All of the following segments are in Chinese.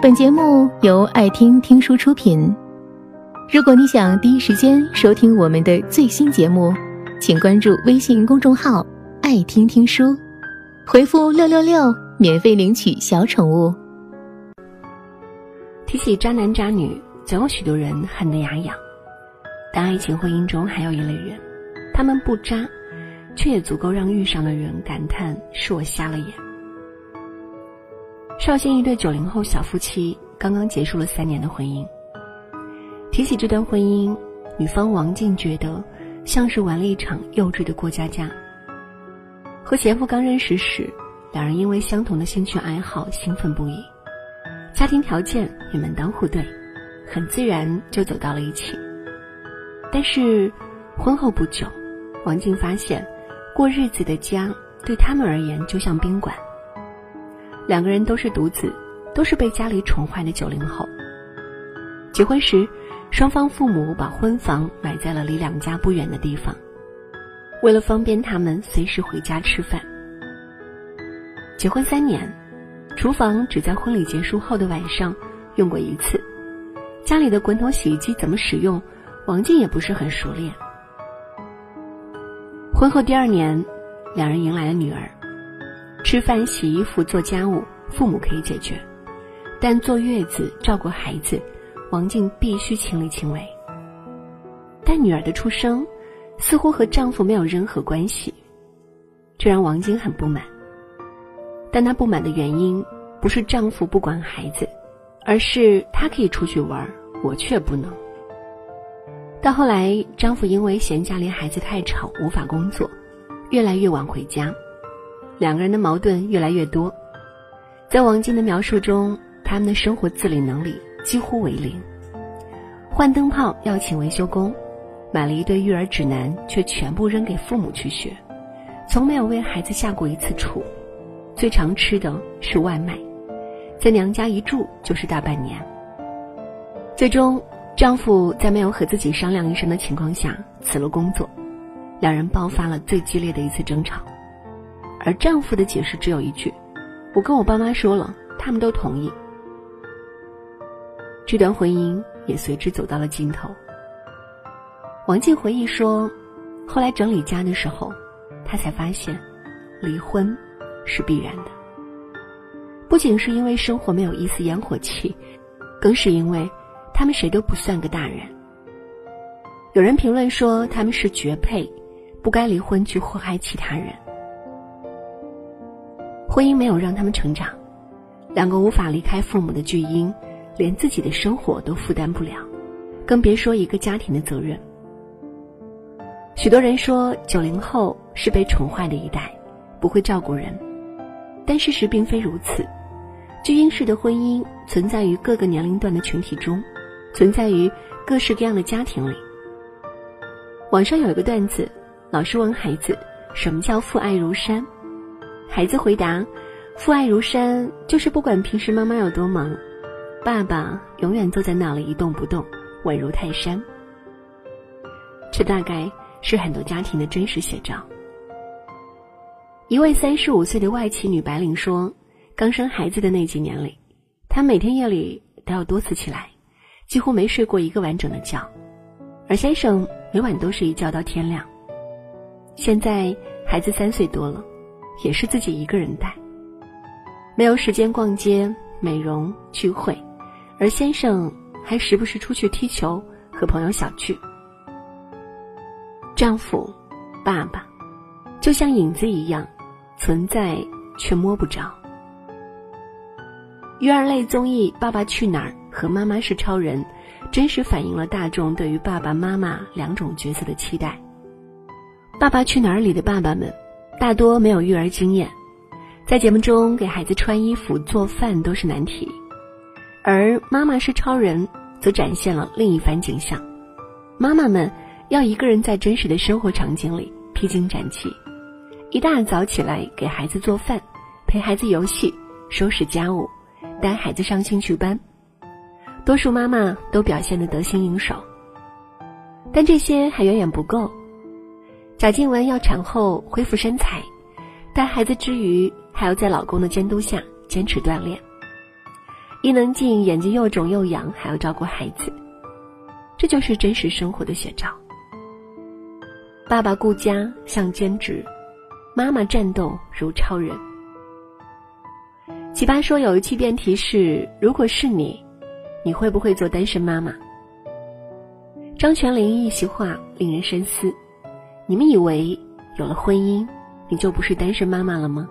本节目由爱听听书出品。如果你想第一时间收听我们的最新节目，请关注微信公众号“爱听听书”，回复“六六六”免费领取小宠物。提起渣男渣女，总有许多人恨得牙痒。但爱情婚姻中还有一类人，他们不渣，却也足够让遇上的人感叹是我瞎了眼。绍兴一对九零后小夫妻刚刚结束了三年的婚姻。提起这段婚姻，女方王静觉得像是玩了一场幼稚的过家家。和前夫刚认识时，两人因为相同的兴趣爱好兴奋不已，家庭条件也门当户对，很自然就走到了一起。但是，婚后不久，王静发现，过日子的家对他们而言就像宾馆。两个人都是独子，都是被家里宠坏的九零后。结婚时，双方父母把婚房买在了离两家不远的地方，为了方便他们随时回家吃饭。结婚三年，厨房只在婚礼结束后的晚上用过一次，家里的滚筒洗衣机怎么使用，王静也不是很熟练。婚后第二年，两人迎来了女儿。吃饭、洗衣服、做家务，父母可以解决，但坐月子、照顾孩子，王静必须亲力亲为。但女儿的出生，似乎和丈夫没有任何关系，这让王静很不满。但她不满的原因，不是丈夫不管孩子，而是她可以出去玩，我却不能。到后来，丈夫因为嫌家里孩子太吵，无法工作，越来越晚回家。两个人的矛盾越来越多，在王静的描述中，他们的生活自理能力几乎为零。换灯泡要请维修工，买了一堆育儿指南，却全部扔给父母去学，从没有为孩子下过一次厨。最常吃的是外卖，在娘家一住就是大半年。最终，丈夫在没有和自己商量一声的情况下辞了工作，两人爆发了最激烈的一次争吵。而丈夫的解释只有一句：“我跟我爸妈说了，他们都同意。”这段婚姻也随之走到了尽头。王静回忆说：“后来整理家的时候，她才发现，离婚是必然的。不仅是因为生活没有一丝烟火气，更是因为他们谁都不算个大人。有人评论说他们是绝配，不该离婚去祸害其他人。”婚姻没有让他们成长，两个无法离开父母的巨婴，连自己的生活都负担不了，更别说一个家庭的责任。许多人说九零后是被宠坏的一代，不会照顾人，但事实并非如此。巨婴式的婚姻存在于各个年龄段的群体中，存在于各式各样的家庭里。网上有一个段子，老师问孩子：“什么叫父爱如山？”孩子回答：“父爱如山，就是不管平时妈妈有多忙，爸爸永远坐在那里一动不动，稳如泰山。”这大概是很多家庭的真实写照。一位三十五岁的外企女白领说：“刚生孩子的那几年里，她每天夜里都要多次起来，几乎没睡过一个完整的觉，而先生每晚都是一觉到天亮。现在孩子三岁多了。”也是自己一个人带，没有时间逛街、美容、聚会，而先生还时不时出去踢球和朋友小聚。丈夫、爸爸，就像影子一样，存在却摸不着。育儿类综艺《爸爸去哪儿》和《妈妈是超人》，真实反映了大众对于爸爸妈妈两种角色的期待。《爸爸去哪儿》里的爸爸们。大多没有育儿经验，在节目中给孩子穿衣服、做饭都是难题，而妈妈是超人，则展现了另一番景象。妈妈们要一个人在真实的生活场景里披荆斩棘，一大早起来给孩子做饭，陪孩子游戏，收拾家务，带孩子上兴趣班。多数妈妈都表现得得心应手，但这些还远远不够。贾静雯要产后恢复身材，带孩子之余，还要在老公的监督下坚持锻炼。伊能静眼睛又肿又痒，还要照顾孩子，这就是真实生活的写照。爸爸顾家像兼职，妈妈战斗如超人。奇葩说有一期辩题是：如果是你，你会不会做单身妈妈？张泉灵一席话令人深思。你们以为有了婚姻，你就不是单身妈妈了吗？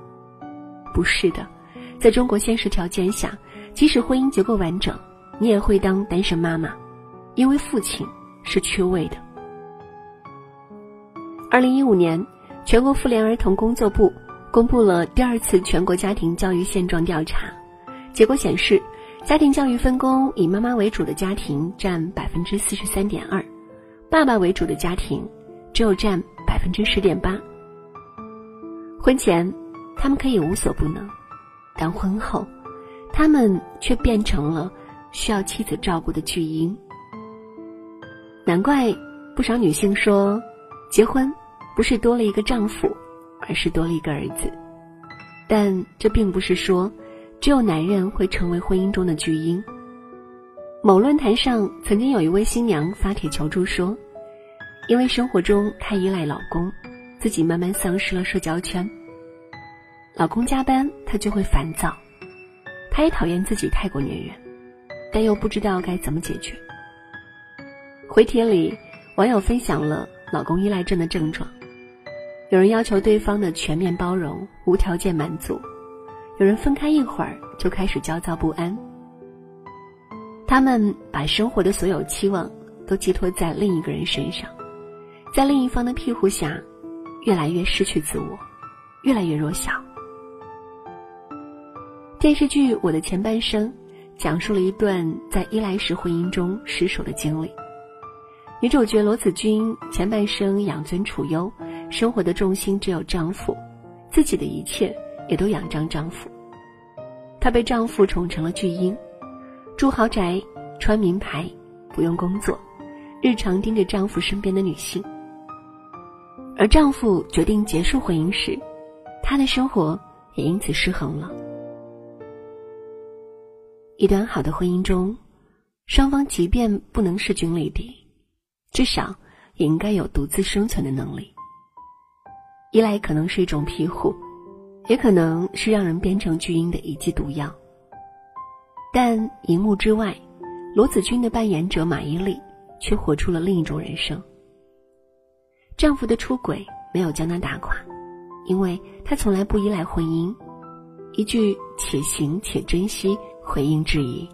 不是的，在中国现实条件下，即使婚姻结构完整，你也会当单身妈妈，因为父亲是缺位的。二零一五年，全国妇联儿童工作部公布了第二次全国家庭教育现状调查，结果显示，家庭教育分工以妈妈为主的家庭占百分之四十三点二，爸爸为主的家庭只有占百分之十点八。婚前。他们可以无所不能，但婚后，他们却变成了需要妻子照顾的巨婴。难怪不少女性说，结婚不是多了一个丈夫，而是多了一个儿子。但这并不是说，只有男人会成为婚姻中的巨婴。某论坛上曾经有一位新娘发帖求助说，因为生活中太依赖老公，自己慢慢丧失了社交圈。老公加班，她就会烦躁。她也讨厌自己太过粘人，但又不知道该怎么解决。回帖里，网友分享了老公依赖症的症状：有人要求对方的全面包容、无条件满足；有人分开一会儿就开始焦躁不安。他们把生活的所有期望都寄托在另一个人身上，在另一方的庇护下，越来越失去自我，越来越弱小。电视剧《我的前半生》讲述了一段在依赖式婚姻中失手的经历。女主角罗子君前半生养尊处优，生活的重心只有丈夫，自己的一切也都仰仗丈夫。她被丈夫宠成了巨婴，住豪宅，穿名牌，不用工作，日常盯着丈夫身边的女性。而丈夫决定结束婚姻时，她的生活也因此失衡了。一段好的婚姻中，双方即便不能势均力敌，至少也应该有独自生存的能力。依赖可能是一种庇护，也可能是让人变成巨婴的一剂毒药。但荧幕之外，罗子君的扮演者马伊琍却活出了另一种人生。丈夫的出轨没有将她打垮，因为她从来不依赖婚姻。一句“且行且珍惜”。回应质疑。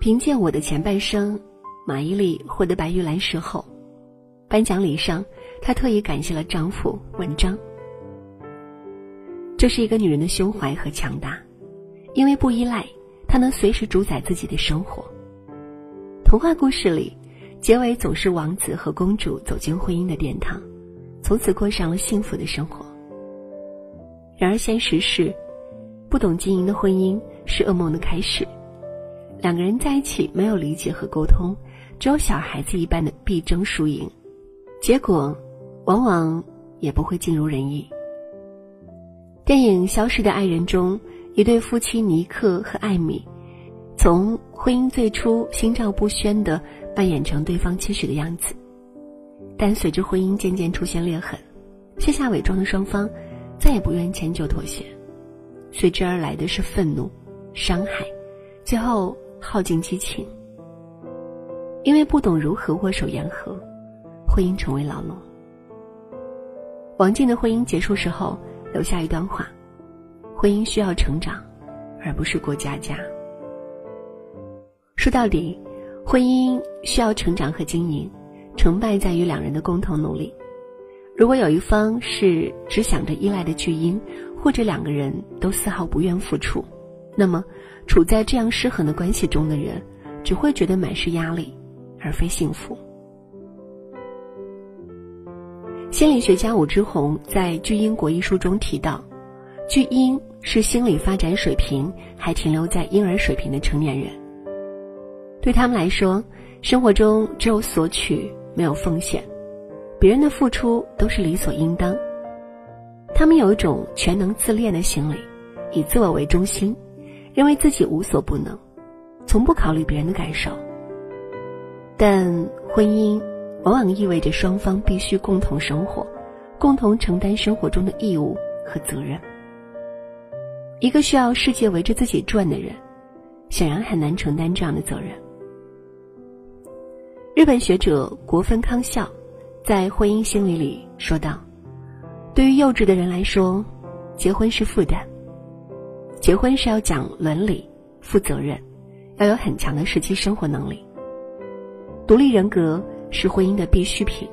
凭借我的前半生，马伊琍获得白玉兰时候，颁奖礼上，她特意感谢了丈夫文章。这是一个女人的胸怀和强大，因为不依赖，她能随时主宰自己的生活。童话故事里，结尾总是王子和公主走进婚姻的殿堂，从此过上了幸福的生活。然而现实是，不懂经营的婚姻。是噩梦的开始，两个人在一起没有理解和沟通，只有小孩子一般的必争输赢，结果往往也不会尽如人意。电影《消失的爱人》中，一对夫妻尼克和艾米，从婚姻最初心照不宣的扮演成对方期许的样子，但随着婚姻渐渐出现裂痕，卸下伪装的双方再也不愿迁就妥协，随之而来的是愤怒。伤害，最后耗尽激情。因为不懂如何握手言和，婚姻成为牢笼。王静的婚姻结束时候留下一段话：婚姻需要成长，而不是过家家。说到底，婚姻需要成长和经营，成败在于两人的共同努力。如果有一方是只想着依赖的巨婴，或者两个人都丝毫不愿付出。那么，处在这样失衡的关系中的人，只会觉得满是压力，而非幸福。心理学家武志红在《巨婴国》一书中提到，巨婴是心理发展水平还停留在婴儿水平的成年人。对他们来说，生活中只有索取，没有奉献，别人的付出都是理所应当。他们有一种全能自恋的心理，以自我为中心。认为自己无所不能，从不考虑别人的感受。但婚姻往往意味着双方必须共同生活，共同承担生活中的义务和责任。一个需要世界围着自己转的人，显然很难承担这样的责任。日本学者国分康孝在《婚姻心理》里说道：“对于幼稚的人来说，结婚是负担。结婚是要讲伦理、负责任，要有很强的实际生活能力。独立人格是婚姻的必需品。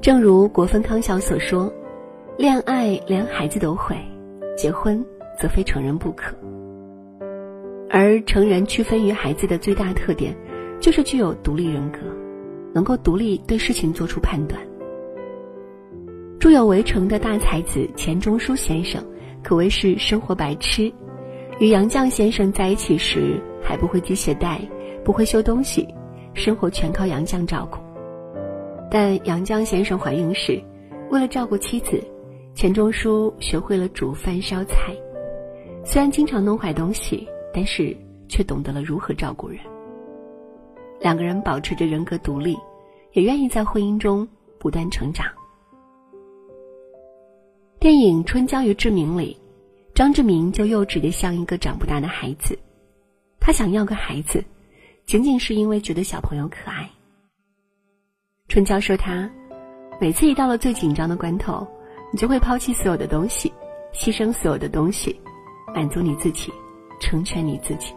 正如国分康孝所说：‘恋爱连孩子都会。’”结婚则非成人不可，而成人区分于孩子的最大特点，就是具有独立人格，能够独立对事情做出判断。著有《围城》的大才子钱钟书先生，可谓是生活白痴。与杨绛先生在一起时，还不会系鞋带，不会修东西，生活全靠杨绛照顾。但杨绛先生怀孕时，为了照顾妻子。钱钟书学会了煮饭烧菜，虽然经常弄坏东西，但是却懂得了如何照顾人。两个人保持着人格独立，也愿意在婚姻中不断成长。电影《春娇与志明》里，张志明就幼稚的像一个长不大的孩子，他想要个孩子，仅仅是因为觉得小朋友可爱。春娇说他，每次一到了最紧张的关头。你就会抛弃所有的东西，牺牲所有的东西，满足你自己，成全你自己。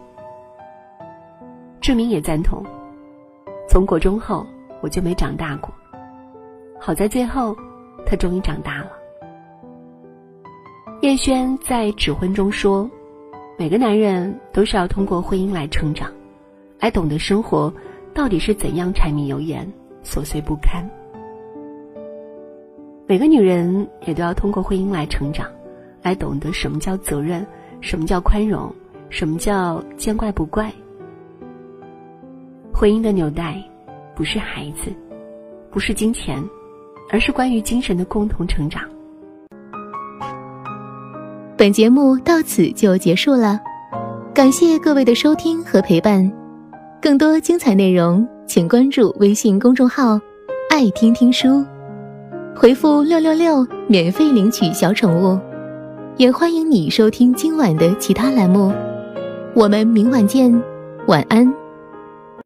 志明也赞同。从国中后，我就没长大过。好在最后，他终于长大了。叶轩在《指婚》中说：“每个男人都是要通过婚姻来成长，来懂得生活到底是怎样柴米油盐、琐碎不堪。”每个女人也都要通过婚姻来成长，来懂得什么叫责任，什么叫宽容，什么叫见怪不怪。婚姻的纽带，不是孩子，不是金钱，而是关于精神的共同成长。本节目到此就结束了，感谢各位的收听和陪伴。更多精彩内容，请关注微信公众号“爱听听书”。回复六六六，免费领取小宠物，也欢迎你收听今晚的其他栏目。我们明晚见，晚安。